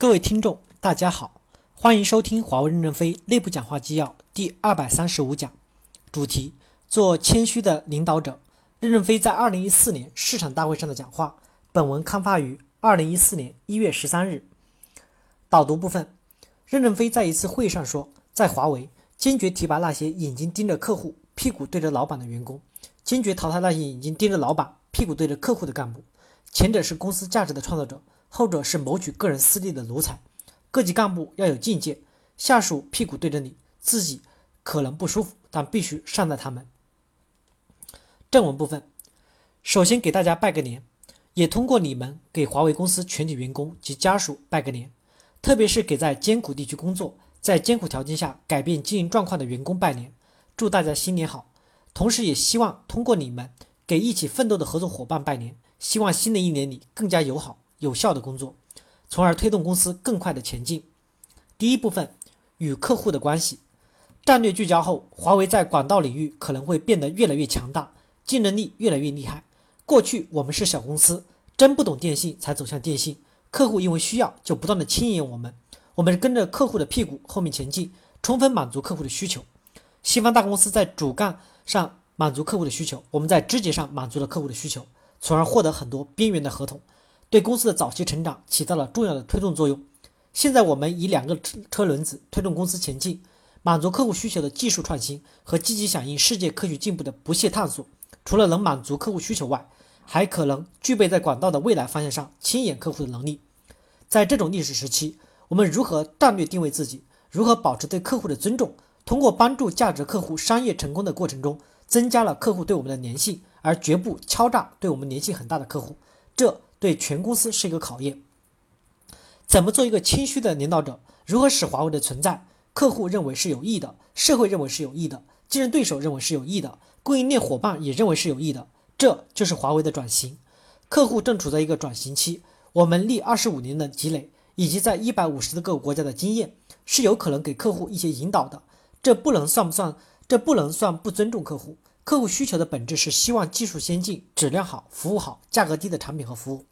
各位听众，大家好，欢迎收听华为任正非内部讲话纪要第二百三十五讲，主题：做谦虚的领导者。任正非在二零一四年市场大会上的讲话。本文刊发于二零一四年一月十三日。导读部分：任正非在一次会议上说，在华为坚决提拔那些眼睛盯着客户、屁股对着老板的员工，坚决淘汰那些眼睛盯着老板、屁股对着客户的干部。前者是公司价值的创造者。后者是谋取个人私利的奴才，各级干部要有境界。下属屁股对着你，自己可能不舒服，但必须善待他们。正文部分，首先给大家拜个年，也通过你们给华为公司全体员工及家属拜个年，特别是给在艰苦地区工作、在艰苦条件下改变经营状况的员工拜年，祝大家新年好。同时，也希望通过你们给一起奋斗的合作伙伴拜年，希望新的一年里更加友好。有效的工作，从而推动公司更快的前进。第一部分与客户的关系，战略聚焦后，华为在管道领域可能会变得越来越强大，竞争力越来越厉害。过去我们是小公司，真不懂电信才走向电信，客户因为需要就不断的牵引我们，我们跟着客户的屁股后面前进，充分满足客户的需求。西方大公司在主干上满足客户的需求，我们在枝节上满足了客户的需求，从而获得很多边缘的合同。对公司的早期成长起到了重要的推动作用。现在我们以两个车轮子推动公司前进，满足客户需求的技术创新和积极响应世界科学进步的不懈探索，除了能满足客户需求外，还可能具备在管道的未来方向上牵引客户的能力。在这种历史时期，我们如何战略定位自己，如何保持对客户的尊重，通过帮助价值客户商业成功的过程中，增加了客户对我们的粘性，而绝不敲诈对我们粘性很大的客户。这。对全公司是一个考验。怎么做一个谦虚的领导者？如何使华为的存在，客户认为是有益的，社会认为是有益的，竞争对手认为是有益的，供应链伙伴也认为是有益的？这就是华为的转型。客户正处在一个转型期，我们历二十五年的积累，以及在一百五十个国家的经验，是有可能给客户一些引导的。这不能算不算？这不能算不尊重客户。客户需求的本质是希望技术先进、质量好、服务好、价格低的产品和服务。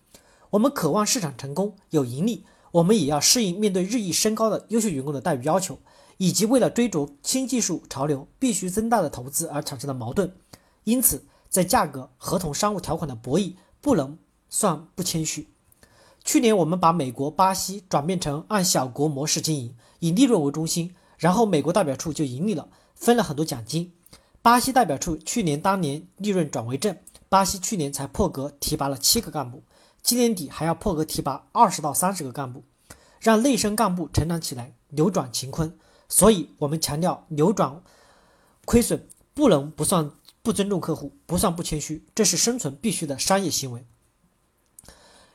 我们渴望市场成功、有盈利，我们也要适应面对日益升高的优秀员工的待遇要求，以及为了追逐新技术潮流必须增大的投资而产生的矛盾。因此，在价格、合同、商务条款的博弈，不能算不谦虚。去年，我们把美国、巴西转变成按小国模式经营，以利润为中心，然后美国代表处就盈利了，分了很多奖金。巴西代表处去年当年利润转为正，巴西去年才破格提拔了七个干部，今年底还要破格提拔二十到三十个干部，让内生干部成长起来，扭转乾坤。所以，我们强调扭转亏损不能不算不尊重客户，不算不谦虚，这是生存必须的商业行为。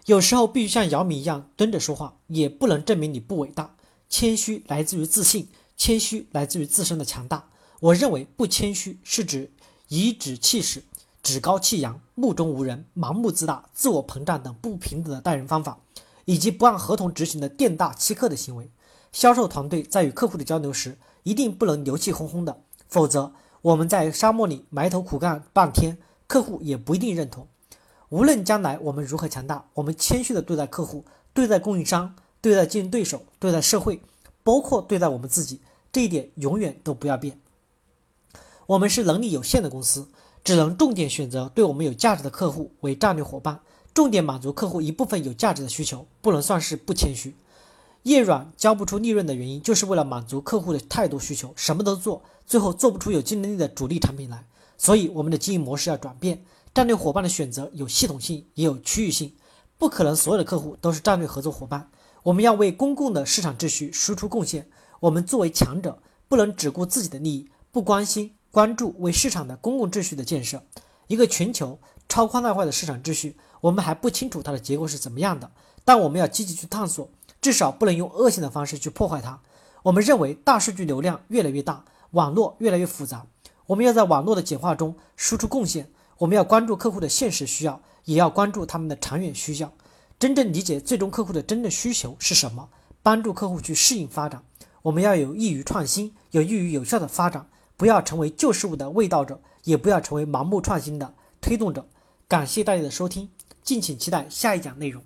有时候必须像姚明一样蹲着说话，也不能证明你不伟大。谦虚来自于自信，谦虚来自于自身的强大。我认为不谦虚是指颐指气使、趾高气扬、目中无人、盲目自大、自我膨胀等不平等的待人方法，以及不按合同执行的店大欺客的行为。销售团队在与客户的交流时，一定不能牛气哄哄的，否则我们在沙漠里埋头苦干半天，客户也不一定认同。无论将来我们如何强大，我们谦虚的对待客户、对待供应商、对待竞争对手、对待社会，包括对待我们自己，这一点永远都不要变。我们是能力有限的公司，只能重点选择对我们有价值的客户为战略伙伴，重点满足客户一部分有价值的需求，不能算是不谦虚。叶软交不出利润的原因，就是为了满足客户的太多需求，什么都做，最后做不出有竞争力的主力产品来。所以，我们的经营模式要转变，战略伙伴的选择有系统性，也有区域性，不可能所有的客户都是战略合作伙伴。我们要为公共的市场秩序输出贡献。我们作为强者，不能只顾自己的利益，不关心。关注为市场的公共秩序的建设，一个全球超宽带化的市场秩序，我们还不清楚它的结构是怎么样的，但我们要积极去探索，至少不能用恶性的方式去破坏它。我们认为大数据流量越来越大，网络越来越复杂，我们要在网络的简化中输出贡献。我们要关注客户的现实需要，也要关注他们的长远需要，真正理解最终客户的真正需求是什么，帮助客户去适应发展。我们要有益于创新，有益于有效的发展。不要成为旧事物的味道者，也不要成为盲目创新的推动者。感谢大家的收听，敬请期待下一讲内容。